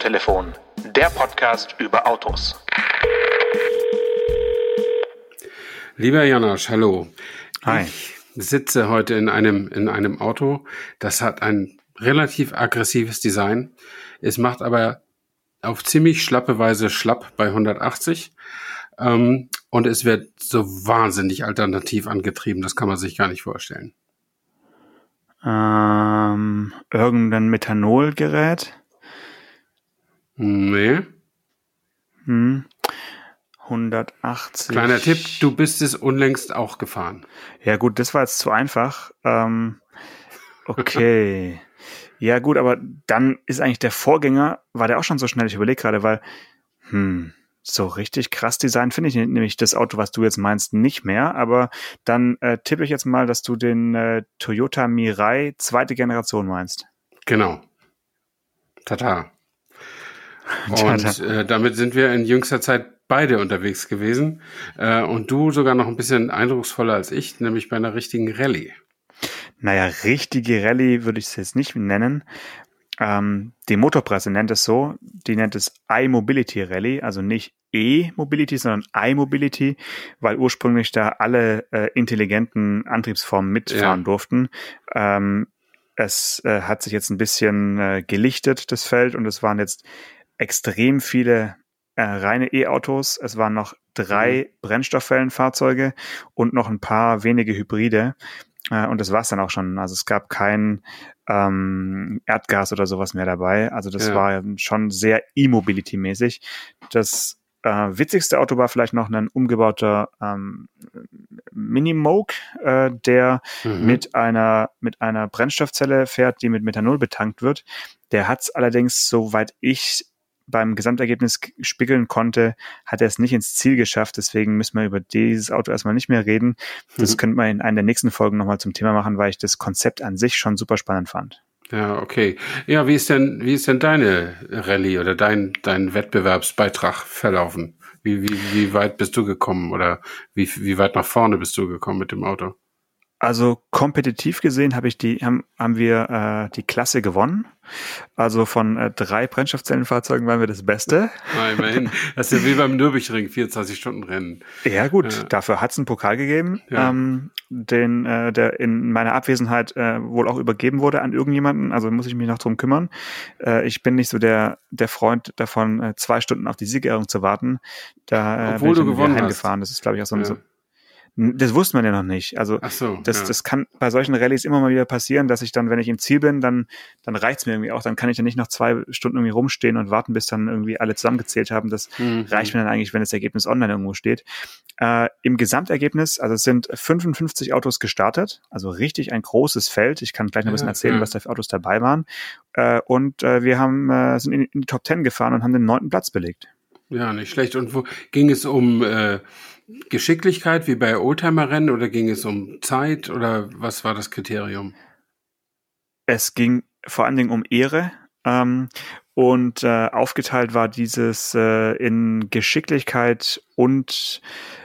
Autotelefon, der Podcast über Autos. Lieber Janosch, hallo. Hi. Ich sitze heute in einem, in einem Auto, das hat ein relativ aggressives Design. Es macht aber auf ziemlich schlappe Weise schlapp bei 180. Ähm, und es wird so wahnsinnig alternativ angetrieben, das kann man sich gar nicht vorstellen. Ähm, irgendein Methanolgerät? Nee. Hm. 180. Kleiner Tipp, du bist es unlängst auch gefahren. Ja gut, das war jetzt zu einfach. Ähm, okay. ja gut, aber dann ist eigentlich der Vorgänger, war der auch schon so schnell, ich überlege gerade, weil, hm, so richtig krass Design finde ich nämlich das Auto, was du jetzt meinst, nicht mehr. Aber dann äh, tippe ich jetzt mal, dass du den äh, Toyota Mirai zweite Generation meinst. Genau. Tata. Und äh, damit sind wir in jüngster Zeit beide unterwegs gewesen. Äh, und du sogar noch ein bisschen eindrucksvoller als ich, nämlich bei einer richtigen Rallye. Naja, richtige Rallye würde ich es jetzt nicht nennen. Ähm, die Motorpresse nennt es so. Die nennt es iMobility Rally, also nicht E-Mobility, sondern iMobility, weil ursprünglich da alle äh, intelligenten Antriebsformen mitfahren ja. durften. Ähm, es äh, hat sich jetzt ein bisschen äh, gelichtet, das Feld, und es waren jetzt extrem viele äh, reine E-Autos. Es waren noch drei mhm. Brennstoffzellenfahrzeuge und noch ein paar wenige Hybride. Äh, und das war es dann auch schon. Also es gab kein ähm, Erdgas oder sowas mehr dabei. Also das ja. war schon sehr E-Mobility-mäßig. Das äh, witzigste Auto war vielleicht noch ein umgebauter ähm, Minimoke, äh, der mhm. mit einer mit einer Brennstoffzelle fährt, die mit Methanol betankt wird. Der hat es allerdings, soweit ich beim Gesamtergebnis spiegeln konnte, hat er es nicht ins Ziel geschafft. Deswegen müssen wir über dieses Auto erstmal nicht mehr reden. Das mhm. könnte man in einer der nächsten Folgen nochmal zum Thema machen, weil ich das Konzept an sich schon super spannend fand. Ja, okay. Ja, wie ist denn, wie ist denn deine Rallye oder dein, dein Wettbewerbsbeitrag verlaufen? Wie, wie, wie weit bist du gekommen oder wie, wie weit nach vorne bist du gekommen mit dem Auto? Also kompetitiv gesehen habe ich die, haben, haben wir äh, die Klasse gewonnen. Also von äh, drei Brennstoffzellenfahrzeugen waren wir das Beste. Ah, immerhin. Das ist ja wie beim Nürburgring, 24-Stunden-Rennen. Ja, gut, ja. dafür hat es einen Pokal gegeben, ja. ähm, den, äh, der in meiner Abwesenheit äh, wohl auch übergeben wurde an irgendjemanden. Also muss ich mich noch drum kümmern. Äh, ich bin nicht so der, der Freund davon, äh, zwei Stunden auf die Siegerehrung zu warten. Da äh, Obwohl bin ich du gewonnen heimgefahren. Das ist, glaube ich, auch so, ja. Das wusste man ja noch nicht. Also so, das, ja. das kann bei solchen Rallyes immer mal wieder passieren, dass ich dann, wenn ich im Ziel bin, dann, dann reicht's mir irgendwie auch. Dann kann ich dann nicht noch zwei Stunden irgendwie rumstehen und warten, bis dann irgendwie alle zusammengezählt haben. Das mhm. reicht mir dann eigentlich, wenn das Ergebnis online irgendwo steht. Äh, Im Gesamtergebnis, also es sind 55 Autos gestartet, also richtig ein großes Feld. Ich kann gleich noch ein bisschen erzählen, ja. was da für Autos dabei waren. Äh, und äh, wir haben, äh, sind in, in die Top Ten gefahren und haben den neunten Platz belegt. Ja, nicht schlecht. Und wo ging es um äh, Geschicklichkeit wie bei Oldtimer-Rennen oder ging es um Zeit oder was war das Kriterium? Es ging vor allen Dingen um Ehre. Ähm, und äh, aufgeteilt war dieses äh, in Geschicklichkeit und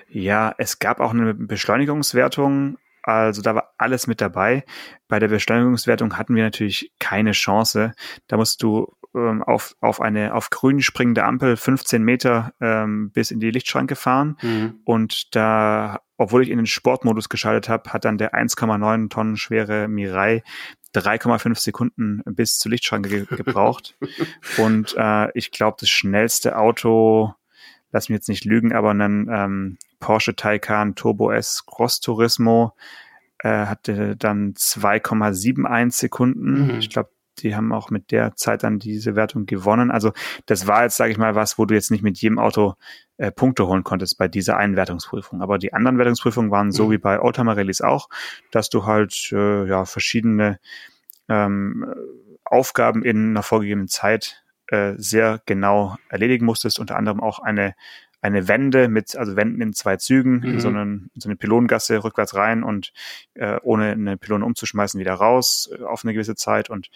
ja, es gab auch eine Beschleunigungswertung. Also da war alles mit dabei. Bei der Beschleunigungswertung hatten wir natürlich keine Chance. Da musst du ähm, auf, auf eine auf grün springende Ampel 15 Meter ähm, bis in die Lichtschranke fahren. Mhm. Und da, obwohl ich in den Sportmodus geschaltet habe, hat dann der 1,9 Tonnen schwere Mirai 3,5 Sekunden bis zur Lichtschranke ge gebraucht. Und äh, ich glaube, das schnellste Auto, lass mich jetzt nicht lügen, aber ein ähm, Porsche Taycan Turbo S Cross Turismo äh, hatte dann 2,71 Sekunden. Mhm. Ich glaube, die haben auch mit der Zeit dann diese Wertung gewonnen. Also das war jetzt, sage ich mal, was, wo du jetzt nicht mit jedem Auto äh, Punkte holen konntest bei dieser einen Wertungsprüfung. Aber die anderen Wertungsprüfungen waren so mhm. wie bei Oldtimer Rallyes auch, dass du halt äh, ja verschiedene ähm, Aufgaben in einer vorgegebenen Zeit äh, sehr genau erledigen musstest. Unter anderem auch eine eine Wende mit, also Wenden in zwei Zügen, mhm. in, so einen, in so eine Pylonengasse rückwärts rein und äh, ohne eine Pylone umzuschmeißen wieder raus äh, auf eine gewisse Zeit. Und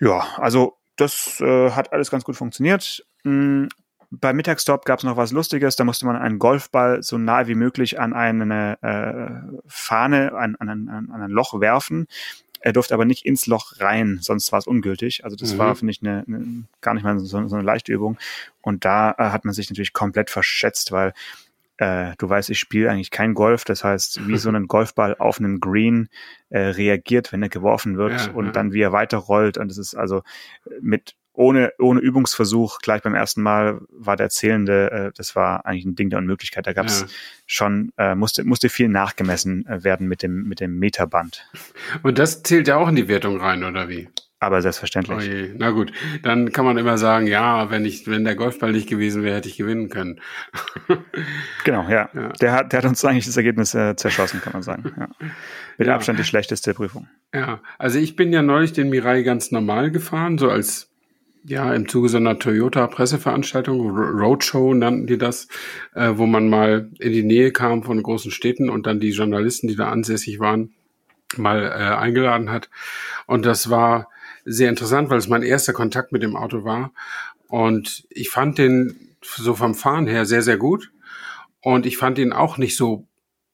ja, also das äh, hat alles ganz gut funktioniert. Mhm. Beim Mittagstop gab es noch was Lustiges. Da musste man einen Golfball so nahe wie möglich an eine äh, Fahne, an, an, an, an ein Loch werfen. Er durfte aber nicht ins Loch rein, sonst war es ungültig. Also das Mhm. war, finde ich, eine, eine, gar nicht mal so, so eine leichte Übung. Und da äh, hat man sich natürlich komplett verschätzt, weil äh, du weißt, ich spiele eigentlich kein Golf. Das heißt, wie so ein Golfball auf einen Green äh, reagiert, wenn er geworfen wird Ja, und ja. dann wie er weiterrollt. Und das ist also mit ohne, ohne Übungsversuch, gleich beim ersten Mal war der zählende, äh, das war eigentlich ein Ding der Unmöglichkeit. Da gab es Ja. schon, äh, musste, musste viel nachgemessen äh, werden mit dem, mit dem Meterband. Und das zählt ja auch in die Wertung rein, oder wie? Aber Oh selbstverständlich. je. Na gut, dann kann man immer sagen, ja, wenn ich, wenn der Golfball nicht gewesen wäre, hätte ich gewinnen können. Genau, ja. Ja. Der, hat, der hat uns eigentlich das Ergebnis äh, zerschossen, kann man sagen. Ja. Mit Ja. Abstand die schlechteste Prüfung. Ja, also ich bin ja neulich den Mirai ganz normal gefahren, so als ja im Zuge so einer Toyota-Presseveranstaltung, Ro- Roadshow nannten die das, äh, wo man mal in die Nähe kam von großen Städten und dann die Journalisten, die da ansässig waren, mal äh, eingeladen hat. Und das war sehr interessant, weil es mein erster Kontakt mit dem Auto war. Und ich fand den so vom Fahren her sehr, sehr gut. Und ich fand ihn auch nicht so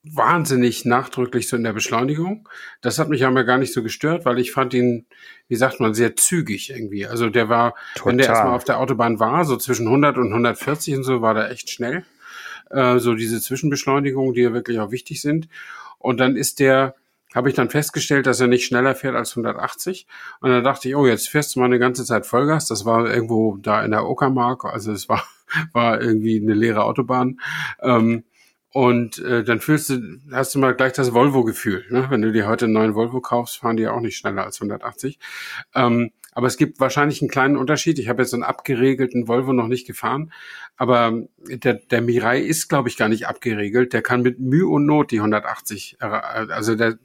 wahnsinnig nachdrücklich so in der Beschleunigung. Das hat mich aber gar nicht so gestört, weil ich fand ihn, wie sagt man, sehr zügig irgendwie. Also der war, wenn der Total. erstmal auf der Autobahn war, so zwischen 100 und 140 und so, war der echt schnell. Äh, so diese Zwischenbeschleunigungen, die ja wirklich auch wichtig sind. Und dann ist der, habe ich dann festgestellt, dass er nicht schneller fährt als 180. Und dann dachte ich, oh, jetzt fährst du mal eine ganze Zeit Vollgas. Das war irgendwo da in der Uckermark. Also es war, war irgendwie eine leere Autobahn. Ähm, und äh, dann fühlst du, hast du mal gleich das Volvo-Gefühl. Ne? Wenn du dir heute einen neuen Volvo kaufst, fahren die ja auch nicht schneller als 180. Ähm, aber es gibt wahrscheinlich einen kleinen Unterschied. Ich habe jetzt einen abgeregelten Volvo noch nicht gefahren, aber der, der Mirai ist, glaube ich, gar nicht abgeregelt. Der kann mit Mühe und Not die 180, erre- also der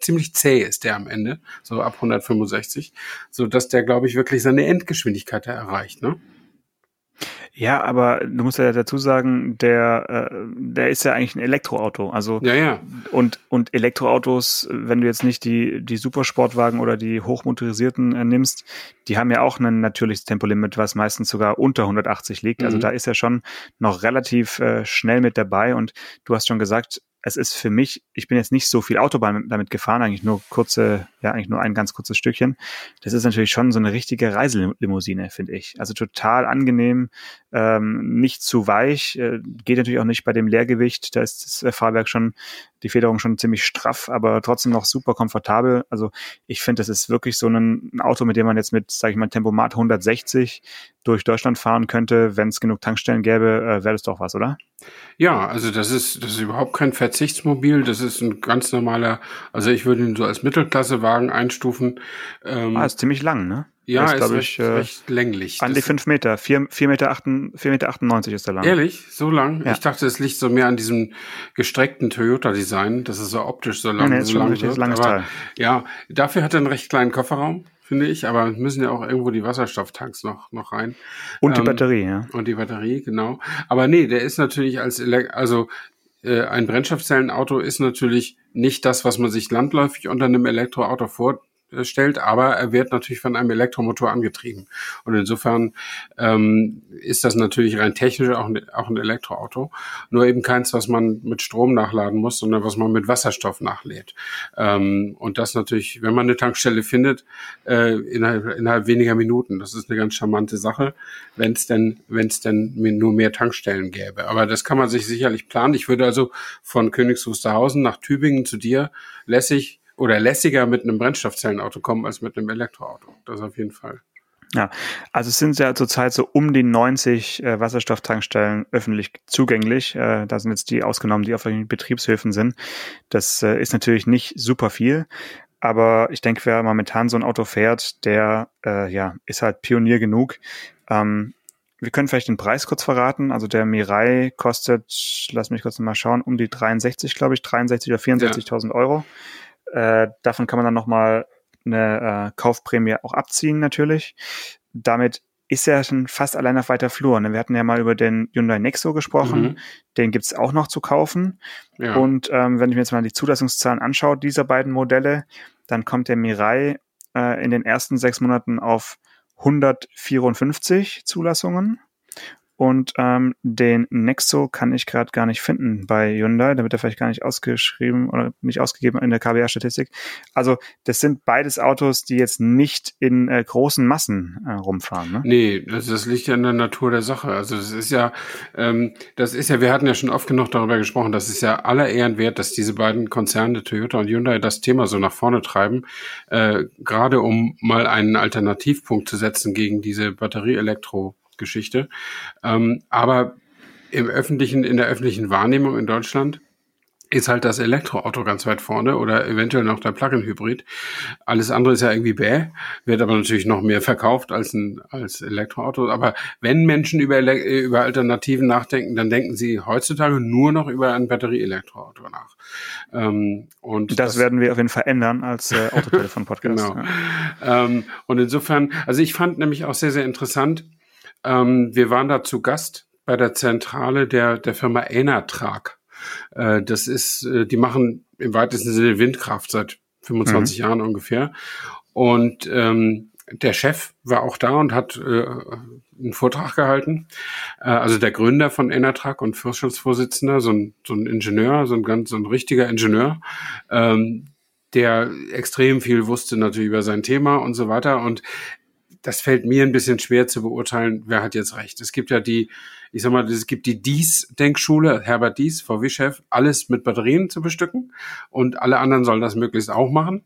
ziemlich zäh ist der am Ende, so ab 165, so dass der, glaube ich, wirklich seine Endgeschwindigkeit erreicht. Ne? Ja, aber du musst ja dazu sagen, der, äh, der ist ja eigentlich ein Elektroauto. Also Ja, ja. und, und Elektroautos, wenn du jetzt nicht die, die Supersportwagen oder die hochmotorisierten äh, nimmst, die haben ja auch ein natürliches Tempolimit, was meistens sogar unter 180 liegt. Also Mhm. da ist er schon noch relativ äh, schnell mit dabei. Und du hast schon gesagt, es ist für mich, ich bin jetzt nicht so viel Autobahn damit gefahren, eigentlich nur kurze, ja, eigentlich nur ein ganz kurzes Stückchen. Das ist natürlich schon so eine richtige Reiselimousine, finde ich. Also total angenehm, ähm, nicht zu weich, äh, geht natürlich auch nicht bei dem Leergewicht. Da ist das äh, Fahrwerk schon, die Federung schon ziemlich straff, aber trotzdem noch super komfortabel. Also ich finde, das ist wirklich so ein, ein Auto, mit dem man jetzt mit, sage ich mal, Tempomat 160 durch Deutschland fahren könnte. Wenn es genug Tankstellen gäbe, äh, wäre das doch was, oder? Ja, also das ist, das ist überhaupt kein Verzichtsmobil. Das ist ein ganz normaler, also ich würde ihn so als Mittelklassewagen einstufen. Ähm, Ah, ist ziemlich lang, ne? ja, ist, ist, glaub recht, ich, äh, recht länglich. An die fünf Meter, vier, vier Meter, achten, vier Meter 98 ist der lang. Ehrlich? So lang? Ja. Ich dachte, es liegt so mehr an diesem gestreckten Toyota-Design, dass es so optisch so lang, Nee, nee, ist so schon ein lang wird. langes Aber Teil. ja, dafür hat er einen recht kleinen Kofferraum, finde ich, aber müssen ja auch irgendwo die Wasserstofftanks noch, noch rein. Und die Ähm, Batterie, ja. Und die Batterie, genau. Aber nee, der ist natürlich als Elek also äh, ein Brennstoffzellenauto ist natürlich nicht das, was man sich landläufig unter einem Elektroauto vorstellt, aber er wird natürlich von einem Elektromotor angetrieben. Und insofern ähm, ist das natürlich rein technisch auch ein, auch ein Elektroauto. Nur eben keins, was man mit Strom nachladen muss, sondern was man mit Wasserstoff nachlädt. Ähm, und das natürlich, wenn man eine Tankstelle findet, äh, innerhalb, innerhalb weniger Minuten. Das ist eine ganz charmante Sache, wenn es denn, wenn es denn nur mehr Tankstellen gäbe. Aber das kann man sich sicherlich planen. Ich würde also von Königs Wusterhausen nach Tübingen zu dir lässig oder lässiger mit einem Brennstoffzellenauto kommen als mit einem Elektroauto. Das auf jeden Fall. Ja, also es sind ja zurzeit so um die 90 äh, Wasserstofftankstellen öffentlich zugänglich. Äh, da sind jetzt die ausgenommen, die auf irgendwelchen Betriebshöfen sind. Das äh, ist natürlich nicht super viel, aber ich denke, wer momentan so ein Auto fährt, der äh, ja ist halt Pionier genug. Ähm, wir können vielleicht den Preis kurz verraten. Also der Mirai kostet, lass mich kurz mal schauen, um die 63, glaube ich, 63 oder 64.000 Euro. Äh, davon kann man dann nochmal eine äh, Kaufprämie auch abziehen natürlich. Damit ist er schon fast allein auf weiter Flur. Ne? Wir hatten ja mal über den Hyundai Nexo gesprochen. Mhm. Den gibt's auch noch zu kaufen. Ja. Und ähm, wenn ich mir jetzt mal die Zulassungszahlen anschaue dieser beiden Modelle, dann kommt der Mirai äh, in den ersten sechs Monaten auf 154 Zulassungen und ähm, den Nexo kann ich gerade gar nicht finden bei Hyundai. Da wird er vielleicht gar nicht ausgeschrieben oder nicht ausgegeben in der KBA-Statistik. Also das sind beides Autos, die jetzt nicht in äh, großen Massen äh, rumfahren. Ne? Nee, das, das liegt ja in der Natur der Sache. Also das ist ja, ähm, das ist ja, wir hatten ja schon oft genug darüber gesprochen, das ist ja aller Ehren wert, dass diese beiden Konzerne, Toyota und Hyundai, das Thema so nach vorne treiben, äh, gerade um mal einen Alternativpunkt zu setzen gegen diese Batterie-Elektro- Geschichte. Ähm, aber im öffentlichen, in der öffentlichen Wahrnehmung in Deutschland ist halt das Elektroauto ganz weit vorne oder eventuell noch der Plug-in-Hybrid. Alles andere ist ja irgendwie bäh, wird aber natürlich noch mehr verkauft als ein als Elektroauto. Aber wenn Menschen über, über Alternativen nachdenken, dann denken sie heutzutage nur noch über ein Batterie-Elektroauto nach. Ähm, und das, das, werden wir auf jeden Fall ändern als äh, Autotelefon-Podcast. genau. Ja. Ähm, und insofern, also ich fand nämlich auch sehr, sehr interessant, ähm, wir waren da zu Gast bei der Zentrale der, der Firma Enatrag. Äh, das ist, äh, die machen im weitesten Sinne Windkraft seit 25 mhm. Jahren ungefähr. Und ähm, der Chef war auch da und hat äh, einen Vortrag gehalten. Äh, also der Gründer von Enatrag und Vorstandsvorsitzender, so ein, so ein Ingenieur, so ein ganz so ein richtiger Ingenieur, ähm, der extrem viel wusste natürlich über sein Thema und so weiter. Und das fällt mir ein bisschen schwer zu beurteilen, wer hat jetzt recht. Es gibt ja die, ich sag mal, es gibt die Dies-Denkschule, Herbert Dies, VW-Chef, alles mit Batterien zu bestücken und alle anderen sollen das möglichst auch machen.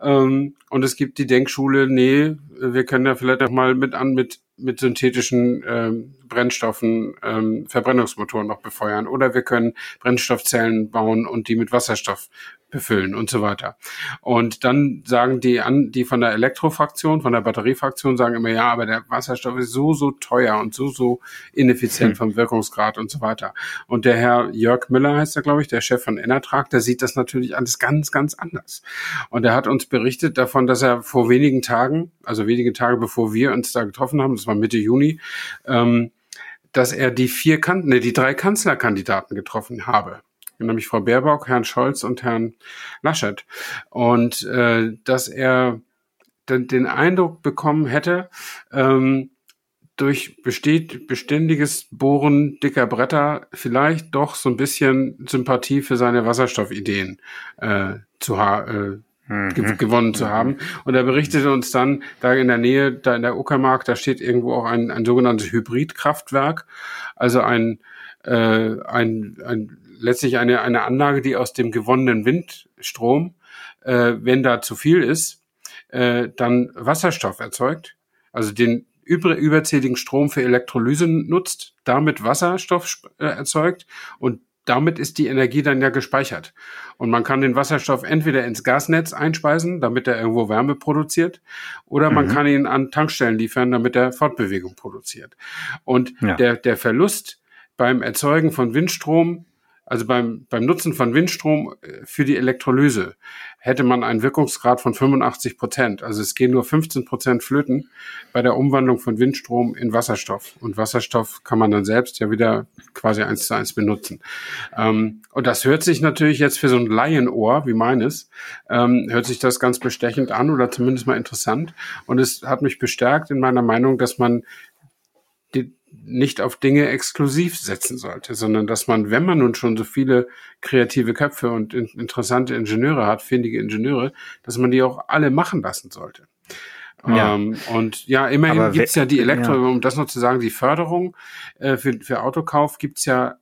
Ähm, und es gibt die Denkschule, nee, wir können ja vielleicht auch mal mit an mit mit synthetischen ähm, Brennstoffen ähm, Verbrennungsmotoren noch befeuern oder wir können Brennstoffzellen bauen und die mit Wasserstoff befüllen und so weiter. Und dann sagen die an, die von der Elektrofraktion, von der Batteriefraktion sagen immer, ja, aber der Wasserstoff ist so, so teuer und so, so ineffizient hm. vom Wirkungsgrad und so weiter. Und der Herr Jörg Müller heißt er, glaube ich, der Chef von Enertrag, der sieht das natürlich alles ganz, ganz anders. Und er hat uns berichtet davon, dass er vor wenigen Tagen, also wenige Tage bevor wir uns da getroffen haben, das war Mitte Juni, ähm, dass er die vier Kanten, ne, die drei Kanzlerkandidaten getroffen habe nämlich Frau Baerbock, Herrn Scholz und Herrn Laschet. Und äh, dass er den, den Eindruck bekommen hätte, ähm, durch besteht, beständiges Bohren dicker Bretter vielleicht doch so ein bisschen Sympathie für seine Wasserstoffideen äh, zu haben. Äh, mhm. gewonnen zu haben. Und er berichtete uns dann, da in der Nähe, da in der Uckermark, da steht irgendwo auch ein, ein sogenanntes Hybridkraftwerk, also ein, äh, ein, ein letztlich eine, eine Anlage, die aus dem gewonnenen Windstrom, äh, wenn da zu viel ist, äh, dann Wasserstoff erzeugt, also den über, überzähligen Strom für Elektrolyse nutzt, damit Wasserstoff äh, erzeugt und damit ist die Energie dann ja gespeichert. Und man kann den Wasserstoff entweder ins Gasnetz einspeisen, damit er irgendwo Wärme produziert, oder man mhm. kann ihn an Tankstellen liefern, damit er Fortbewegung produziert. Und ja. der, der Verlust beim Erzeugen von Windstrom also beim, beim Nutzen von Windstrom äh, für die Elektrolyse hätte man einen Wirkungsgrad von 85 Prozent. Also es gehen nur 15 Prozent flöten bei der Umwandlung von Windstrom in Wasserstoff. Und Wasserstoff kann man dann selbst ja wieder quasi eins zu eins benutzen. Ähm, und das hört sich natürlich jetzt für so ein Laienohr wie meines, ähm, hört sich das ganz bestechend an oder zumindest mal interessant. Und es hat mich bestärkt in meiner Meinung, dass man die, nicht auf Dinge exklusiv setzen sollte, sondern dass man, wenn man nun schon so viele kreative Köpfe und in, interessante Ingenieure hat, findige Ingenieure, dass man die auch alle machen lassen sollte. Ja. Ähm, und ja, immerhin Aber gibt's ja die Elektro, ja. um das noch zu sagen, die Förderung äh, für, für Autokauf gibt's ja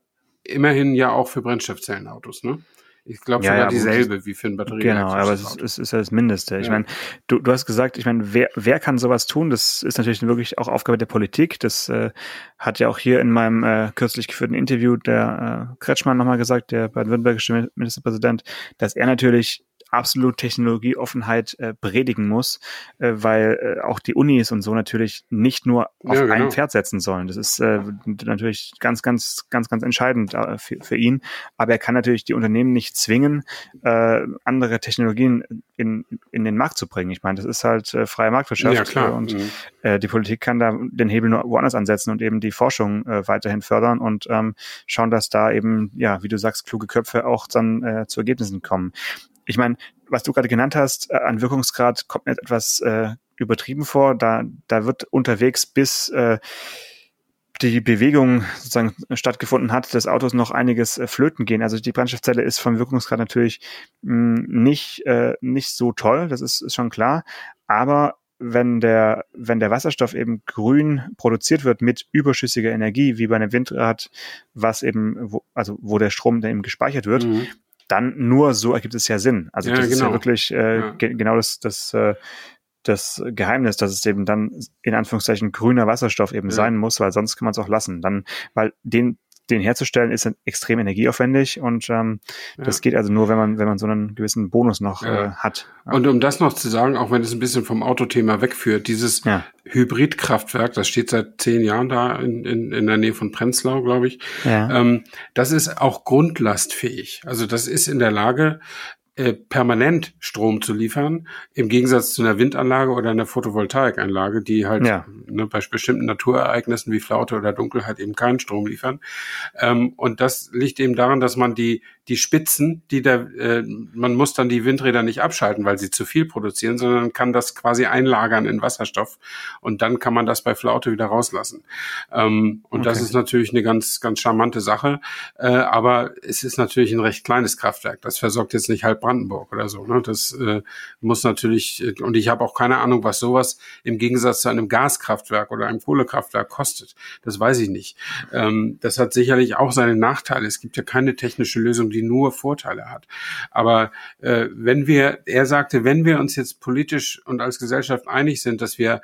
immerhin ja auch für Brennstoffzellenautos, ne? Ich glaube ja, sogar ja, dieselbe wie für ein Batterie. Genau, aber es ist, es ist ja das Mindeste. Ich meine, du, du hast gesagt, ich meine, wer, wer kann sowas tun? Das ist natürlich wirklich auch Aufgabe der Politik. Das äh, hat ja auch hier in meinem äh, kürzlich geführten Interview der äh, Kretschmann nochmal gesagt, der baden-württembergische Ministerpräsident, dass er natürlich absolut Technologieoffenheit äh, predigen muss, äh, weil äh, auch die Unis und so natürlich nicht nur auf ja, genau. ein Pferd setzen sollen. Das ist äh, natürlich ganz, ganz, ganz, ganz entscheidend äh, für, für ihn. Aber er kann natürlich die Unternehmen nicht zwingen, äh, andere Technologien in, in den Markt zu bringen. Ich meine, das ist halt äh, freie Marktwirtschaft ja, klar. und mhm. äh, die Politik kann da den Hebel nur woanders ansetzen und eben die Forschung äh, weiterhin fördern und ähm, schauen, dass da eben, ja, wie du sagst, kluge Köpfe auch dann äh, zu Ergebnissen kommen ich meine, was du gerade genannt hast, äh, an Wirkungsgrad kommt mir etwas äh, übertrieben vor. Da, da wird unterwegs bis äh, die Bewegung sozusagen stattgefunden hat, des Autos noch einiges äh, flöten gehen. Also die Brennstoffzelle ist vom Wirkungsgrad natürlich mh, hm, nicht, äh, nicht so toll, das ist, ist schon klar. Aber wenn der, wenn der Wasserstoff eben grün produziert wird mit überschüssiger Energie, wie bei einem Windrad, was eben, wo, also wo der Strom dann eben gespeichert wird, mhm. Dann nur so ergibt es ja Sinn. Also ja, das genau. ist ja genau. wirklich äh, ja. Ge genau das, das, äh, das Geheimnis, dass es eben dann in Anführungszeichen grüner Wasserstoff eben ja. sein muss, weil sonst kann man es auch lassen. Dann, weil den den herzustellen ist extrem energieaufwendig und ähm, ja. das geht also nur, wenn man, wenn man so einen gewissen Bonus noch ja. äh, hat. Und um das noch zu sagen, auch wenn es ein bisschen vom Autothema wegführt, dieses ja. Hybridkraftwerk, das steht seit zehn Jahren da in, in, in der Nähe von Prenzlau, glaube ich, ähm, das ist auch grundlastfähig. Also das ist in der Lage, äh, permanent Strom zu liefern, im Gegensatz zu einer Windanlage oder einer Photovoltaikanlage, die halt ja. ne, bei bestimmten Naturereignissen wie Flaute oder Dunkelheit eben keinen Strom liefern. Ähm, und das liegt eben daran, dass man die die Spitzen, die da, äh, man muss dann die Windräder nicht abschalten, weil sie zu viel produzieren, sondern kann das quasi einlagern in Wasserstoff und dann kann man das bei Flaute wieder rauslassen. Ähm, und okay. das ist natürlich eine ganz, ganz charmante Sache, äh, aber es ist natürlich ein recht kleines Kraftwerk. Das versorgt jetzt nicht halb Brandenburg oder so. Ne? Das äh, muss natürlich, äh, und ich habe auch keine Ahnung, was sowas im Gegensatz zu einem Gaskraftwerk oder einem Kohlekraftwerk kostet. Das weiß ich nicht. Ähm, das hat sicherlich auch seine Nachteile. Es gibt ja keine technische Lösung, die nur Vorteile hat. Aber äh, wenn wir, er sagte, wenn wir uns jetzt politisch und als Gesellschaft einig sind, dass wir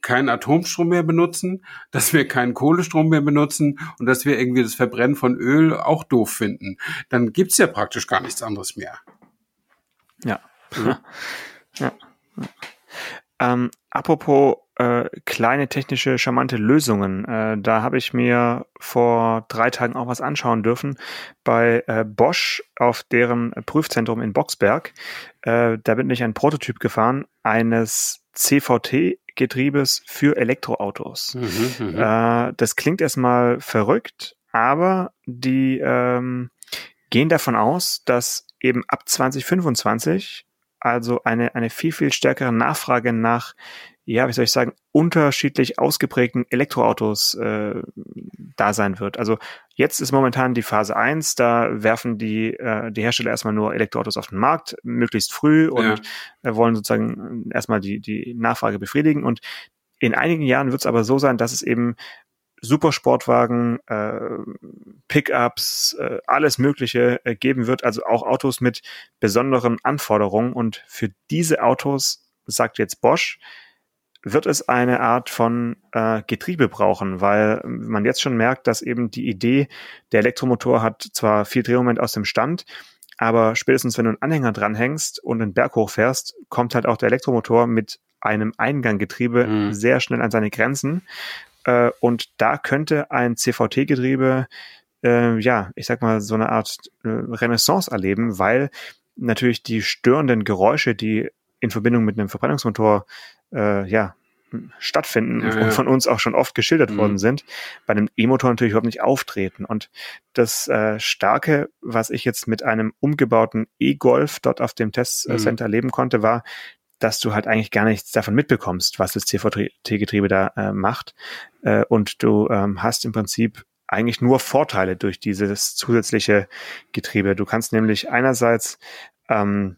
keinen Atomstrom mehr benutzen, dass wir keinen Kohlestrom mehr benutzen und dass wir irgendwie das Verbrennen von Öl auch doof finden, dann gibt's ja praktisch gar nichts anderes mehr. Ja. ja. ja. Ähm, apropos äh, kleine technische, charmante Lösungen. Äh, da habe ich mir vor drei Tagen auch was anschauen dürfen bei äh, Bosch auf deren Prüfzentrum in Boxberg. Äh, da bin ich ein Prototyp gefahren eines CVT-Getriebes für Elektroautos. Mhm, mhm, äh, das klingt erstmal verrückt, aber die ähm, gehen davon aus, dass eben ab 2025 also eine, eine viel, viel stärkere Nachfrage nach ja, wie soll ich sagen, unterschiedlich ausgeprägten Elektroautos äh, da sein wird. Also jetzt ist momentan die Phase eins, da werfen die, äh, die Hersteller erstmal nur Elektroautos auf den Markt, möglichst früh und ja. wollen sozusagen erstmal die, die Nachfrage befriedigen. Und in einigen Jahren wird es aber so sein, dass es eben Supersportwagen, äh, Pickups, äh, alles Mögliche äh, geben wird, also auch Autos mit besonderen Anforderungen. Und für diese Autos sagt jetzt Bosch, wird es eine Art von äh, Getriebe brauchen, weil man jetzt schon merkt, dass eben die Idee, der Elektromotor hat zwar viel Drehmoment aus dem Stand, aber spätestens wenn du einen Anhänger dranhängst und einen Berg hochfährst, kommt halt auch der Elektromotor mit einem Einganggetriebe mhm. sehr schnell an seine Grenzen. Äh, und da könnte ein CVT-Getriebe, äh, ja, ich sag mal, so eine Art äh, Renaissance erleben, weil natürlich die störenden Geräusche, die in Verbindung mit einem Verbrennungsmotor äh, ja, stattfinden ja, und von uns auch schon oft geschildert mhm. worden sind, bei einem E-Motor natürlich überhaupt nicht auftreten. Und das äh, Starke, was ich jetzt mit einem umgebauten E-Golf dort auf dem Testcenter mhm. erleben konnte, war, dass du halt eigentlich gar nichts davon mitbekommst, was das CVT-Getriebe da äh, macht. Äh, und du ähm, hast im Prinzip eigentlich nur Vorteile durch dieses zusätzliche Getriebe. Du kannst nämlich einerseits ähm,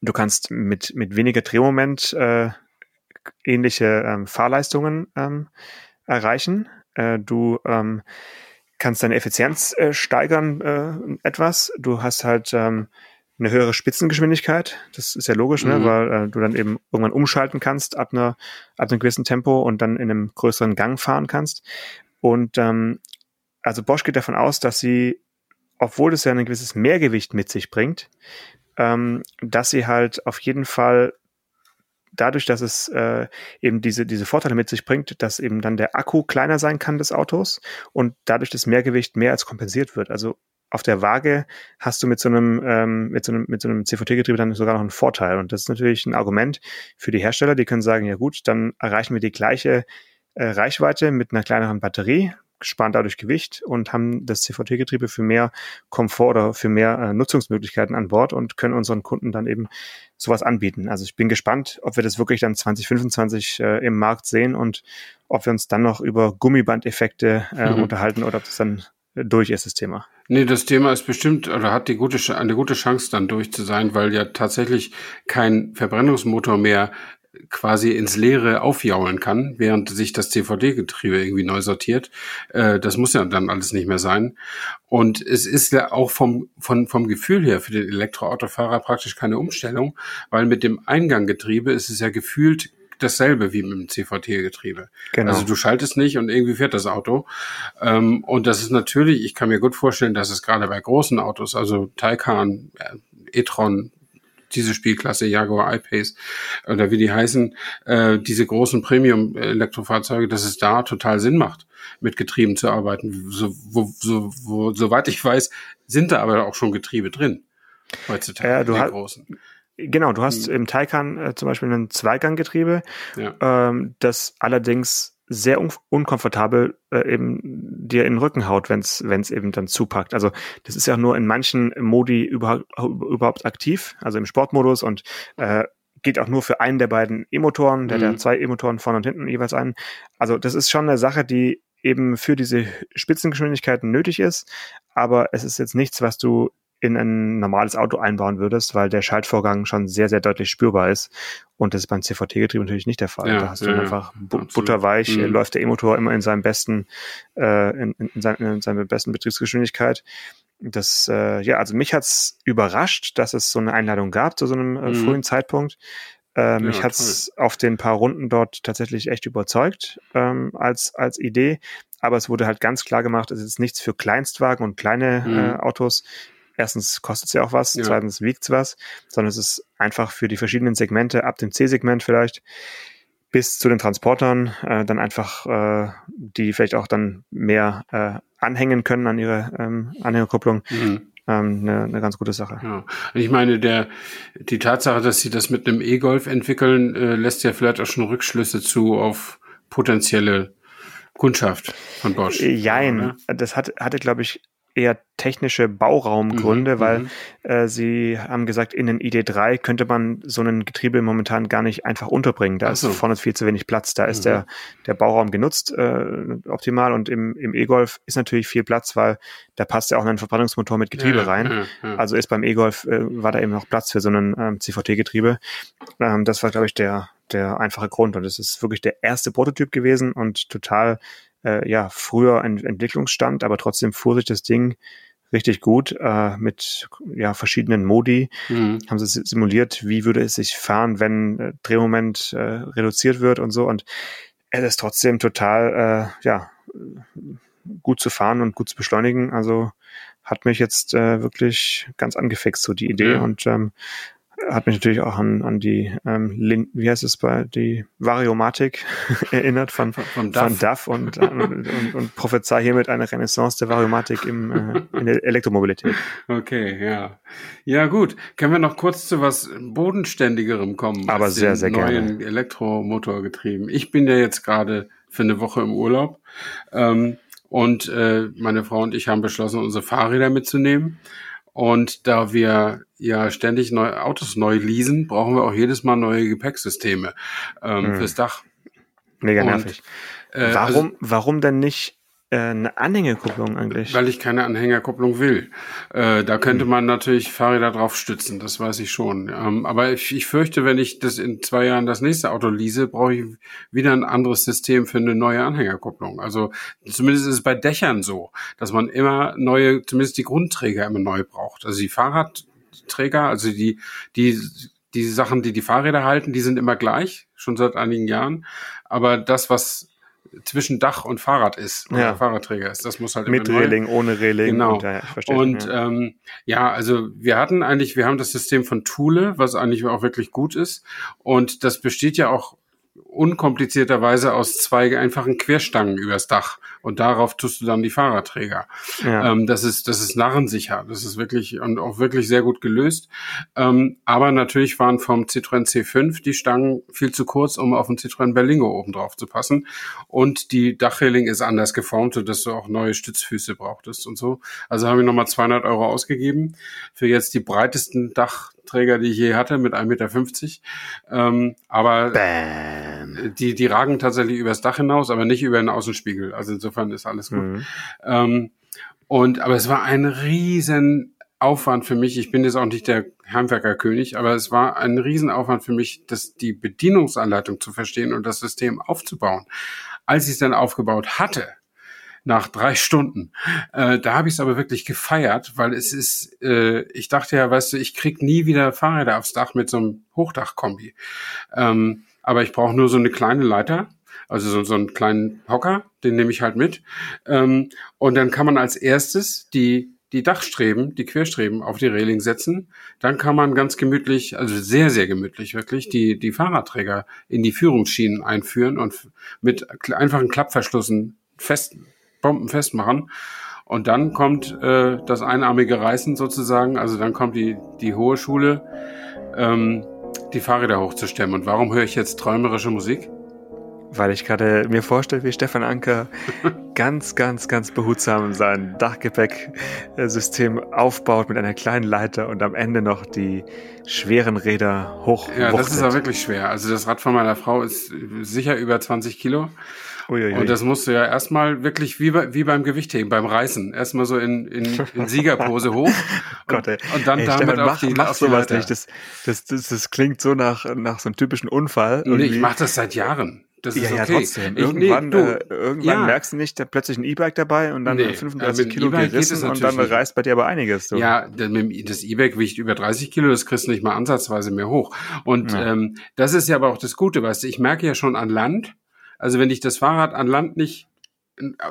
Du kannst mit, mit weniger Drehmoment äh, ähnliche ähm, Fahrleistungen ähm, erreichen. Äh, du ähm, kannst deine Effizienz äh, steigern äh, etwas. Du hast halt ähm, eine höhere Spitzengeschwindigkeit. Das ist ja logisch, ne? mhm. ne? weil äh, du dann eben irgendwann umschalten kannst ab, einer, ab einem gewissen Tempo und dann in einem größeren Gang fahren kannst. Und ähm, also Bosch geht davon aus, dass sie, obwohl es ja ein gewisses Mehrgewicht mit sich bringt, ähm, dass sie halt auf jeden Fall dadurch, dass es äh, eben diese, diese Vorteile mit sich bringt, dass eben dann der Akku kleiner sein kann des Autos und dadurch das Mehrgewicht mehr als kompensiert wird. Also auf der Waage hast du mit so einem, ähm, mit so einem, mit so einem CVT-Getriebe dann sogar noch einen Vorteil. Und das ist natürlich ein Argument für die Hersteller, die können sagen, ja gut, dann erreichen wir die gleiche äh, Reichweite mit einer kleineren Batterie, sparen dadurch Gewicht und haben das CVT-Getriebe für mehr Komfort oder für mehr äh, Nutzungsmöglichkeiten an Bord und können unseren Kunden dann eben sowas anbieten. Also ich bin gespannt, ob wir das wirklich dann 2025 äh, im Markt sehen und ob wir uns dann noch über Gummibandeffekte äh, mhm. unterhalten oder ob das dann durch ist, das Thema. Nee, das Thema ist bestimmt oder hat die gute, eine gute Chance dann durch zu sein, weil ja tatsächlich kein Verbrennungsmotor mehr quasi ins Leere aufjaulen kann, während sich das CVD-Getriebe irgendwie neu sortiert. Äh, das muss ja dann alles nicht mehr sein. Und es ist ja auch vom, von, vom Gefühl her für den Elektroautofahrer praktisch keine Umstellung, weil mit dem Einganggetriebe ist es ja gefühlt dasselbe wie mit dem CVT-Getriebe. Genau. Also du schaltest nicht und irgendwie fährt das Auto. Ähm, und das ist natürlich, ich kann mir gut vorstellen, dass es gerade bei großen Autos, also Taycan, äh, e-tron, diese Spielklasse Jaguar I-Pace oder wie die heißen, äh, diese großen Premium-Elektrofahrzeuge, dass es da total Sinn macht, mit Getrieben zu arbeiten. So, wo, so, wo, soweit ich weiß, sind da aber auch schon Getriebe drin heutzutage. Ja, du hast, großen. Genau, du hast mhm. im Taycan äh, zum Beispiel ein Zweiganggetriebe, ja. ähm, das allerdings sehr un unkomfortabel äh, eben dir in den Rücken haut, wenn es eben dann zupackt. Also das ist ja nur in manchen Modi überhaupt, überhaupt aktiv, also im Sportmodus und äh, geht auch nur für einen der beiden E-Motoren, der mhm. hat zwei E-Motoren vorne und hinten jeweils einen. Also das ist schon eine Sache, die eben für diese Spitzengeschwindigkeiten nötig ist, aber es ist jetzt nichts, was du in ein normales Auto einbauen würdest, weil der Schaltvorgang schon sehr, sehr deutlich spürbar ist. Und das ist beim CVT-Getriebe natürlich nicht der Fall. Ja, da hast du ja, einfach bu butterweich, mhm. läuft der E-Motor immer in seinem besten, äh, in, in, sein, in seiner besten Betriebsgeschwindigkeit. Das, äh, ja, also mich hat's überrascht, dass es so eine Einladung gab zu so einem äh, mhm. frühen Zeitpunkt. Äh, mich ja, hat's auf den paar Runden dort tatsächlich echt überzeugt ähm, als, als Idee. Aber es wurde halt ganz klar gemacht, es ist nichts für Kleinstwagen und kleine mhm. äh, Autos erstens kostet es ja auch was, ja. zweitens wiegt es was, sondern es ist einfach für die verschiedenen Segmente, ab dem C-Segment vielleicht bis zu den Transportern, äh, dann einfach, äh, die vielleicht auch dann mehr äh, anhängen können an ihre ähm, Anhängerkupplung. Mhm. Ähm, eine, eine ganz gute Sache. Ja. Ich meine, der, die Tatsache, dass sie das mit einem E-Golf entwickeln, äh, lässt ja vielleicht auch schon Rückschlüsse zu auf potenzielle Kundschaft von Bosch. Jein, das hat, hatte, glaube ich, eher technische Bauraumgründe, mhm, weil mhm. äh, sie haben gesagt, in den ID3 könnte man so ein Getriebe momentan gar nicht einfach unterbringen. Da so. ist vorne viel zu wenig Platz. Da ist mhm. der, der Bauraum genutzt äh, optimal und im, im E-Golf ist natürlich viel Platz, weil da passt ja auch ein Verbrennungsmotor mit Getriebe ja, rein. Ja, ja. Also ist beim E-Golf, äh, war da eben noch Platz für so ein ähm, CVT-Getriebe. Ähm, das war, glaube ich, der, der einfache Grund. Und es ist wirklich der erste Prototyp gewesen und total äh, ja, früher ein Entwicklungsstand, aber trotzdem fuhr sich das Ding richtig gut äh, mit ja, verschiedenen Modi. Mhm. Haben sie simuliert, wie würde es sich fahren, wenn äh, Drehmoment äh, reduziert wird und so. Und es ist trotzdem total äh, ja, gut zu fahren und gut zu beschleunigen. Also hat mich jetzt äh, wirklich ganz angefixt, so die Idee. Ja. Und ähm, hat mich natürlich auch an, an die, ähm, Lin, wie heißt es bei, die Variomatik erinnert von, von, von Duff, von Duff und, und, und, und prophezei hiermit eine Renaissance der Variomatik im, äh, in der Elektromobilität. Okay, ja. Ja, gut. Können wir noch kurz zu was Bodenständigerem kommen? Aber sehr, sehr neuen gerne. Elektromotorgetrieben. Ich bin ja jetzt gerade für eine Woche im Urlaub. Ähm, und äh, meine Frau und ich haben beschlossen, unsere Fahrräder mitzunehmen. Und da wir ja ständig neue Autos neu leasen, brauchen wir auch jedes Mal neue Gepäcksysteme ähm, hm. fürs Dach. Mega nervig. Und, äh, warum, also, warum denn nicht eine Anhängerkupplung eigentlich? Weil ich keine Anhängerkupplung will. Äh, da könnte hm. man natürlich Fahrräder drauf stützen, das weiß ich schon. Ähm, aber ich, ich fürchte, wenn ich das in zwei Jahren das nächste Auto lease, brauche ich wieder ein anderes System für eine neue Anhängerkupplung. Also zumindest ist es bei Dächern so, dass man immer neue, zumindest die Grundträger immer neu braucht. Also die Fahrradträger, also die, die die Sachen, die die Fahrräder halten, die sind immer gleich, schon seit einigen Jahren. Aber das, was zwischen Dach und Fahrrad ist, ja. Fahrradträger ist. Das muss halt mit Reling, ohne Reling. Genau. Und, ja, und ja. Ähm, ja, also wir hatten eigentlich, wir haben das System von Thule, was eigentlich auch wirklich gut ist. Und das besteht ja auch unkomplizierterweise aus zwei einfachen Querstangen übers Dach und darauf tust du dann die Fahrradträger. Ja. Ähm, das ist das ist narrensicher. Das ist wirklich und auch wirklich sehr gut gelöst. Ähm, aber natürlich waren vom Citroën C5 die Stangen viel zu kurz, um auf den Citroën Berlingo oben drauf zu passen. Und die Dachreling ist anders geformt, sodass du auch neue Stützfüße brauchtest und so. Also habe ich nochmal 200 Euro ausgegeben für jetzt die breitesten Dachträger, die ich je hatte, mit 1,50 Meter. Ähm, aber Bam. Die, die ragen tatsächlich übers Dach hinaus, aber nicht über den Außenspiegel. Also insofern ist alles gut. Mhm. Ähm, und aber es war ein riesen Aufwand für mich. Ich bin jetzt auch nicht der Handwerkerkönig, aber es war ein Riesenaufwand für mich, das die Bedienungsanleitung zu verstehen und das System aufzubauen. Als ich es dann aufgebaut hatte, nach drei Stunden. Äh, da habe ich es aber wirklich gefeiert, weil es ist, äh, ich dachte ja, weißt du, ich krieg nie wieder Fahrräder aufs Dach mit so einem Hochdachkombi. Ähm, aber ich brauche nur so eine kleine Leiter, also so, so einen kleinen Hocker, den nehme ich halt mit. Ähm, und dann kann man als erstes die die Dachstreben, die Querstreben auf die Reling setzen. Dann kann man ganz gemütlich, also sehr, sehr gemütlich wirklich, die, die Fahrradträger in die Führungsschienen einführen und mit einfachen Klappverschlüssen fest, bombenfest machen. Und dann kommt äh, das einarmige Reißen sozusagen, also dann kommt die, die hohe Schule, ähm, die Fahrräder hochzustemmen. Und warum höre ich jetzt träumerische Musik? Weil ich gerade mir vorstelle, wie Stefan Anker ganz, ganz, ganz behutsam sein Dachgepäcksystem aufbaut mit einer kleinen Leiter und am Ende noch die schweren Räder hoch. Ja, das ist auch wirklich schwer. Also das Rad von meiner Frau ist sicher über 20 Kilo. Uiuiui. Und das musst du ja erstmal wirklich wie, bei, wie beim Gewichtheben, beim Reißen, erstmal so in, in, in Siegerpose hoch. Gott, ey. Und dann ey, damit Stefan, auf die, mach sowas nicht. Das, das, das, das klingt so nach, nach so einem typischen Unfall. Nee, ich mache das seit Jahren. Das ja, ist okay. ja, trotzdem. Irgendwann, nee, äh, irgendwann ja. merkst du nicht, da plötzlich ein E-Bike dabei und dann nee, 35 äh, Kilo e gerissen und dann reißt bei dir aber einiges. So. Ja, das E-Bike wiegt über 30 Kilo, das kriegst du nicht mal ansatzweise mehr hoch. Und ja. ähm, das ist ja aber auch das Gute, weißt du, ich merke ja schon an Land, also wenn ich das Fahrrad an Land nicht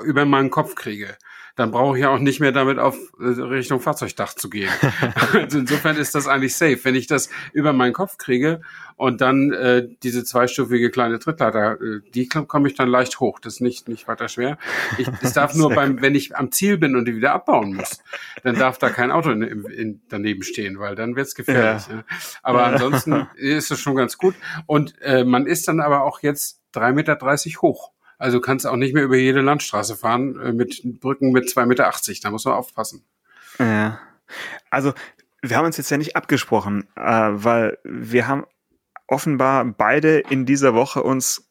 über meinen Kopf kriege, dann brauche ich ja auch nicht mehr damit auf äh, Richtung Fahrzeugdach zu gehen. also insofern ist das eigentlich safe. Wenn ich das über meinen Kopf kriege und dann äh, diese zweistufige kleine Trittleiter, äh, die komme ich dann leicht hoch. Das ist nicht, nicht weiter schwer. Ich, es darf nur beim, wenn ich am Ziel bin und die wieder abbauen muss, dann darf da kein Auto in, in, daneben stehen, weil dann wird's gefährlich. Ja. Ja. Aber ansonsten ist es schon ganz gut. Und äh, man ist dann aber auch jetzt drei Meter dreißig hoch. Also kannst auch nicht mehr über jede Landstraße fahren äh, mit Brücken mit 2,80 Meter. Da muss man aufpassen. Ja. Also wir haben uns jetzt ja nicht abgesprochen, äh, weil wir haben offenbar beide in dieser Woche uns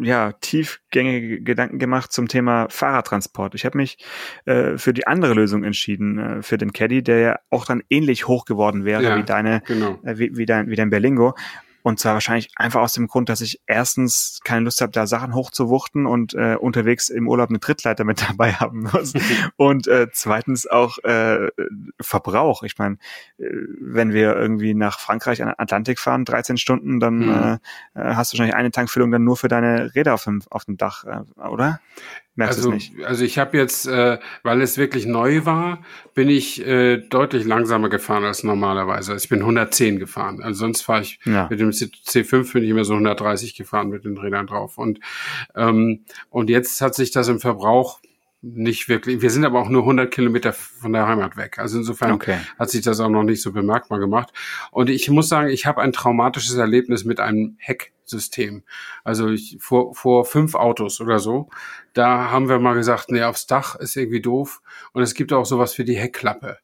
ja, tiefgängige Gedanken gemacht zum Thema Fahrradtransport. Ich habe mich äh, für die andere Lösung entschieden, äh, für den Caddy, der ja auch dann ähnlich hoch geworden wäre ja, wie deine, genau. äh, wie, wie, dein, wie dein Berlingo. Und zwar wahrscheinlich einfach aus dem Grund, dass ich erstens keine Lust habe, da Sachen hochzuwuchten und äh, unterwegs im Urlaub eine Trittleiter mit dabei haben muss. und äh, zweitens auch äh, Verbrauch. Ich meine, äh, wenn wir irgendwie nach Frankreich an den Atlantik fahren, 13 Stunden, dann mhm. äh, hast du wahrscheinlich eine Tankfüllung dann nur für deine Räder auf dem, auf dem Dach, äh, oder? Merkst also, nicht? Also ich habe jetzt, äh, weil es wirklich neu war, bin ich äh, deutlich langsamer gefahren als normalerweise. Also ich bin 110 gefahren. Also sonst fahre ich ja. mit dem C5 bin ich immer so 130 gefahren mit den Rädern drauf. Und ähm, und jetzt hat sich das im Verbrauch nicht wirklich. Wir sind aber auch nur 100 Kilometer von der Heimat weg. Also insofern okay. hat sich das auch noch nicht so bemerkbar gemacht. Und ich muss sagen, ich habe ein traumatisches Erlebnis mit einem Hecksystem. Also ich, vor, vor fünf Autos oder so, da haben wir mal gesagt, nee, aufs Dach ist irgendwie doof. Und es gibt auch sowas für die Heckklappe.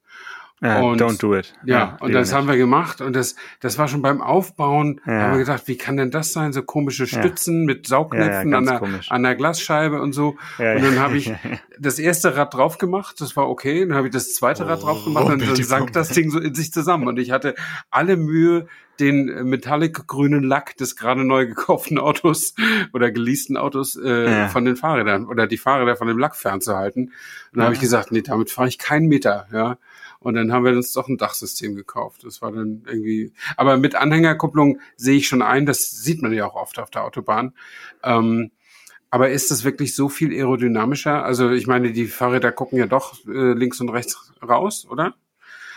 Ja, und, don't do it. Ja, ja und das nicht. haben wir gemacht und das, das war schon beim Aufbauen, ja. haben wir gedacht, wie kann denn das sein? So komische Stützen mit Saugnäpfen an, der, an der Glasscheibe und so. und dann habe ich das erste Rad drauf gemacht, das war okay. Dann habe ich das zweite Rad drauf gemacht und dann sank das Ding so in sich zusammen. Und ich hatte alle Mühe, den metallic grünen Lack des gerade neu gekauften Autos oder geleasten Autos äh, ja. von den Fahrrädern oder die Fahrräder von dem Lack fernzuhalten. Und dann ja. habe ich gesagt, nee, damit fahre ich keinen Meter. Ja, und dann haben wir uns doch ein Dachsystem gekauft. Das war dann irgendwie, aber mit Anhängerkupplung sehe ich schon ein, das sieht man ja auch oft auf der Autobahn. Ähm, aber ist das wirklich so viel aerodynamischer? Also ich meine, die Fahrräder gucken ja doch äh, links und rechts raus, oder?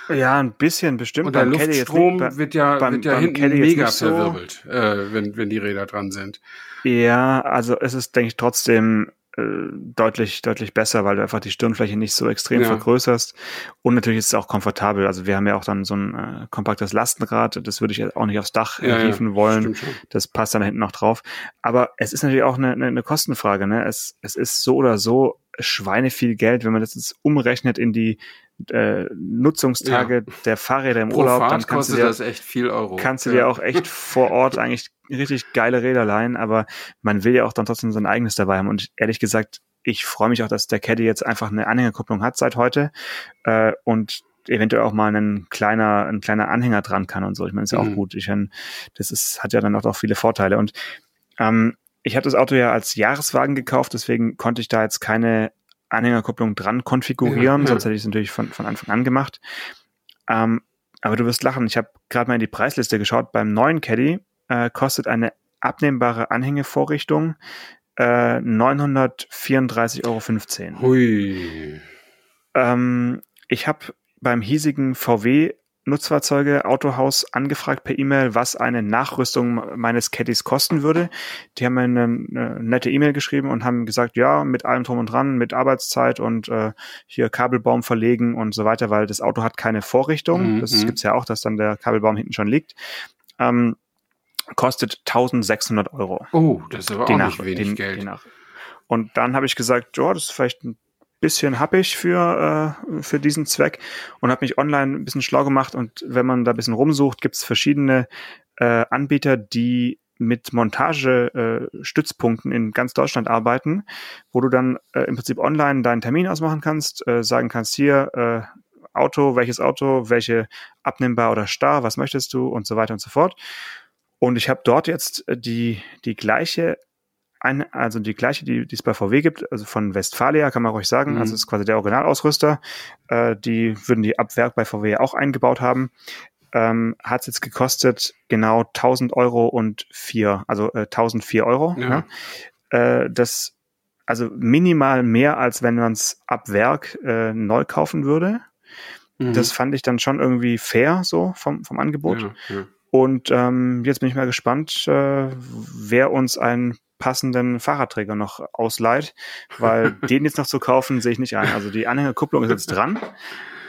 Ja, ein bisschen bestimmt. Und der Beim Luftstrom nicht, wird ja, beim- wird ja beim hinten jetzt mega so. verwirbelt, äh, wenn, wenn die Räder dran sind. Ja, also es ist, denke ich, trotzdem äh, deutlich, deutlich besser, weil du einfach die Stirnfläche nicht so extrem Ja. vergrößerst. Und natürlich ist es auch komfortabel. Also wir haben ja auch dann so ein äh, kompaktes Lastenrad. Das würde ich jetzt auch nicht aufs Dach äh, Ja, ja, hieven wollen. stimmt schon. Das passt dann hinten noch drauf. Aber es ist natürlich auch eine, eine, eine Kostenfrage. Ne? Es, es ist so oder so Schweine viel Geld, wenn man das jetzt umrechnet in die äh, Nutzungstage der Fahrräder im Pro Urlaub, Fahrt dann kannst du kostet dir das echt viel Euro. kannst du Ja. dir auch echt vor Ort eigentlich richtig geile Räder leihen, aber man will ja auch dann trotzdem sein eigenes dabei haben. Und ehrlich gesagt, ich freue mich auch, dass der Caddy jetzt einfach eine Anhängerkupplung hat seit heute äh, und eventuell auch mal ein kleiner, ein kleiner Anhänger dran kann und so. Ich meine, ist ja auch Mhm. gut. Ich meine, das ist, hat ja dann auch noch viele Vorteile. Und ähm, ich habe das Auto ja als Jahreswagen gekauft, deswegen konnte ich da jetzt keine Anhängerkupplung dran konfigurieren, Ja, ja. sonst hätte ich es natürlich von, von Anfang an gemacht. Ähm, aber du wirst lachen. Ich habe gerade mal in die Preisliste geschaut. Beim neuen Caddy äh, kostet eine abnehmbare Anhängevorrichtung äh, 934,15 Euro. Hui. Ähm, ich habe beim hiesigen VW Nutzfahrzeuge Autohaus angefragt per E-Mail, was eine Nachrüstung meines Caddys kosten würde. Die haben mir eine, eine nette E-Mail geschrieben und haben gesagt, ja, mit allem drum und dran, mit Arbeitszeit und äh, hier Kabelbaum verlegen und so weiter, weil das Auto hat keine Vorrichtung. Mhm, das mhm. gibt's ja auch, dass dann der Kabelbaum hinten schon liegt. Ähm, kostet 1600 Euro. Oh, das ist aber auch nicht Nach- wenig die- Geld. Nach- Und dann habe ich gesagt, ja, das ist vielleicht ein bisschen happig für, äh, für diesen Zweck und habe mich online ein bisschen schlau gemacht. Und wenn man da ein bisschen rumsucht, gibt es verschiedene äh, Anbieter, die mit Montagestützpunkten äh, in ganz Deutschland arbeiten, wo du dann äh, im Prinzip online deinen Termin ausmachen kannst, äh, sagen kannst, hier äh, Auto, welches Auto, welche abnehmbar oder starr, was möchtest du und so weiter und so fort. Und ich habe dort jetzt äh, die, die gleiche, also die gleiche, die, die es bei VW gibt, also von Westfalia, kann man ruhig sagen. Mhm. Also ist quasi der Originalausrüster. Äh, die würden die ab Werk bei VW auch eingebaut haben. Ähm, hat es jetzt gekostet genau 1000 Euro und vier, also äh, 1004 Euro. Ja. Ja. Äh, das, also minimal mehr, als wenn man es ab Werk äh, neu kaufen würde. Mhm. Das fand ich dann schon irgendwie fair, so vom, vom Angebot. ja. Und ähm, jetzt bin ich mal gespannt, äh, wer uns einen passenden Fahrradträger noch ausleiht, weil den jetzt noch zu kaufen, sehe ich nicht ein. Also die Anhängerkupplung ist jetzt dran.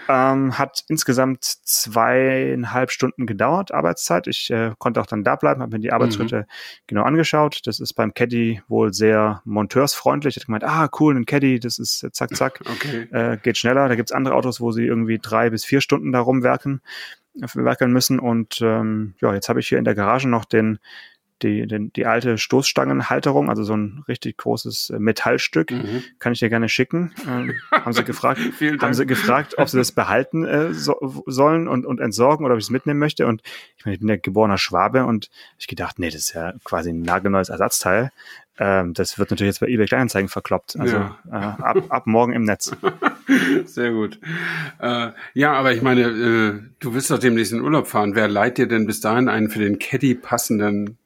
Ähm, hat insgesamt zweieinhalb Stunden gedauert, Arbeitszeit. Ich äh, konnte auch dann da bleiben, habe mir die Arbeitsschritte genau angeschaut. Das ist beim Caddy wohl sehr monteursfreundlich. Ich habe gemeint, ah, cool, ein Caddy, das ist äh, zack, zack Okay. äh, geht schneller. Da gibt's andere Autos, wo sie irgendwie drei bis vier Stunden da rumwerken, werkeln müssen. Und ähm, ja, jetzt habe ich hier in der Garage noch den, die, den, die alte Stoßstangenhalterung, also so ein richtig großes äh, Metallstück. Mhm. Kann ich dir gerne schicken. Ähm, haben sie gefragt, Dank. haben sie gefragt, ob sie das behalten äh, so, sollen und, und entsorgen oder ob ich es mitnehmen möchte. Und ich meine, ich bin ja geborener Schwabe und ich gedacht, nee, das ist ja quasi ein nagelneues Ersatzteil. Ähm, das wird natürlich jetzt bei eBay Kleinanzeigen verkloppt. Also Ja. äh, ab, ab morgen im Netz. Sehr gut. Äh, ja, aber ich meine, äh, du willst doch demnächst in Urlaub fahren. Wer leiht dir denn bis dahin einen für den Caddy passenden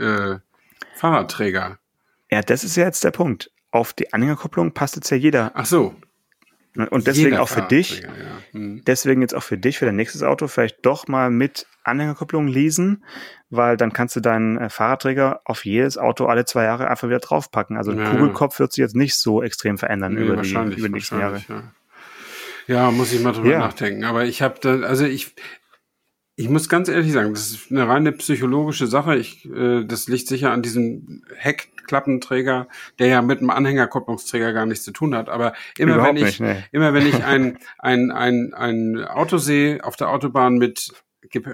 äh, Fahrradträger? Ja, das ist ja jetzt der Punkt. Auf die Anhängerkupplung passt jetzt ja jeder. Ach so. Und deswegen jeder auch für dich, Ja. Hm. deswegen jetzt auch für dich, für dein nächstes Auto, vielleicht doch mal mit Anhängerkupplung leasen, weil dann kannst du deinen äh, Fahrradträger auf jedes Auto alle zwei Jahre einfach wieder draufpacken. Also Ja. Kugelkopf wird sich jetzt nicht so extrem verändern Nee, über, die, über die nächsten Jahre. Ja. ja, muss ich mal drüber nachdenken. Aber ich habe da, also ich, ich muss ganz ehrlich sagen, das ist eine reine psychologische Sache. Ich, äh, das liegt sicher an diesem Heckklappenträger, der ja mit einem Anhängerkupplungsträger gar nichts zu tun hat. Aber immer Überhaupt wenn ich, nicht, nee. immer wenn ich ein, ein, ein, ein Auto sehe auf der Autobahn mit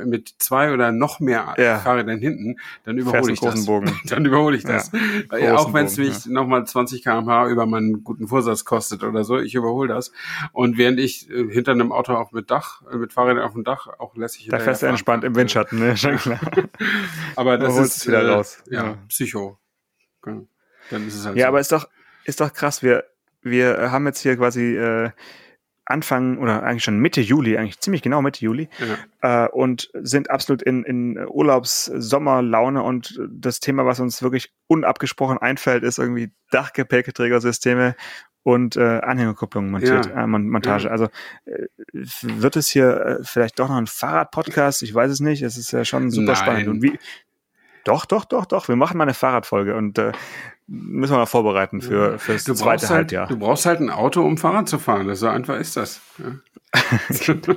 mit zwei oder noch mehr Ja. Fahrrädern hinten, dann überhole ich das. Bogen. Dann überhole ich das. Auch wenn es mich nochmal 20 km/h über meinen guten Vorsatz kostet oder so, ich überhole das. Und während ich äh, hinter einem Auto auch mit Dach, äh, mit Fahrrädern auf dem Dach auch lässig Da fährst du entspannt im Windschatten, ne? Schon klar. Aber das ist es wieder äh, raus. Ja, Ja. Psycho. Ja. Dann ist es halt Ja, so. aber ist doch, ist doch krass. Wir, wir haben jetzt hier quasi äh, Anfang oder eigentlich schon Mitte Juli, eigentlich ziemlich genau Mitte Juli, ja. äh, und sind absolut in, in Urlaubs-Sommerlaune und das Thema, was uns wirklich unabgesprochen einfällt, ist irgendwie Dachgepäckträgersysteme und äh, Anhängerkupplung montiert, Ja. äh, Mon Montage. Ja. Also äh, wird es hier äh, vielleicht doch noch ein Fahrrad-Podcast? Ich weiß es nicht. Es ist ja schon super Nein. spannend. Und wie? Doch, doch, doch, doch. Wir machen mal eine Fahrradfolge und äh, müssen wir mal vorbereiten für für das Du zweite halt, Halbjahr. du brauchst halt ein Auto, um Fahrrad zu fahren. Das so einfach ist das. Ja.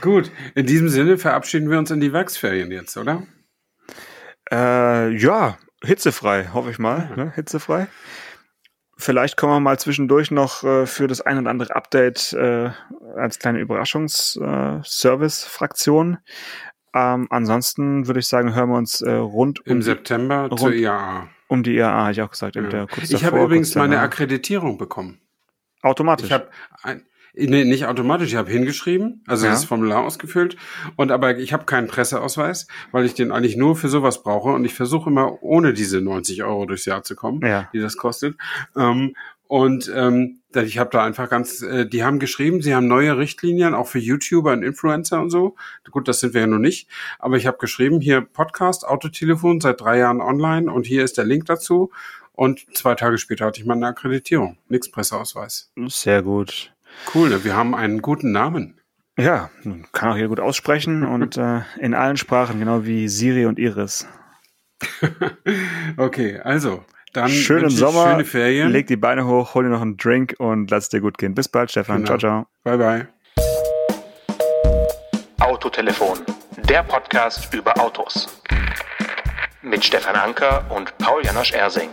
Gut, in diesem Sinne verabschieden wir uns in die Werksferien jetzt, oder? Äh, ja, hitzefrei, hoffe ich mal. Ne? Hitzefrei. Vielleicht kommen wir mal zwischendurch noch äh, für das ein oder andere Update äh, als kleine Überraschungs-Service-Fraktion. Ähm, ansonsten würde ich sagen, hören wir uns äh, rund Im um die, September zur rund- IAA. Um die IAA, habe ich auch gesagt. Ja. Ich habe übrigens meine danach. Akkreditierung bekommen. Automatisch. Ich habe nee, nicht automatisch, ich habe hingeschrieben, also Ja. das Formular ausgefüllt und aber ich habe keinen Presseausweis, weil ich den eigentlich nur für sowas brauche und ich versuche immer ohne diese 90 Euro durchs Jahr zu kommen, ja. die das kostet. Ähm, und ähm, ich habe da einfach ganz, äh, die haben geschrieben, sie haben neue Richtlinien auch für YouTuber und Influencer und so. Gut, das sind wir ja noch nicht, aber ich habe geschrieben, hier Podcast, Autotelefon seit drei Jahren online und hier ist der Link dazu. Und zwei Tage später hatte ich meine Akkreditierung, nix Presseausweis. Sehr gut. Cool, ne? wir haben einen guten Namen. Ja, kann auch hier gut aussprechen und äh, in allen Sprachen, genau wie Siri und Iris. Okay, also, dann Schönen Sommer, schöne Ferien. leg die Beine hoch, hol dir noch einen Drink und lass dir gut gehen. Bis bald, Stefan. Genau. Ciao, ciao. Bye, bye. Autotelefon, der Podcast über Autos. Mit Stefan Anker und Paul Janosch Ersing.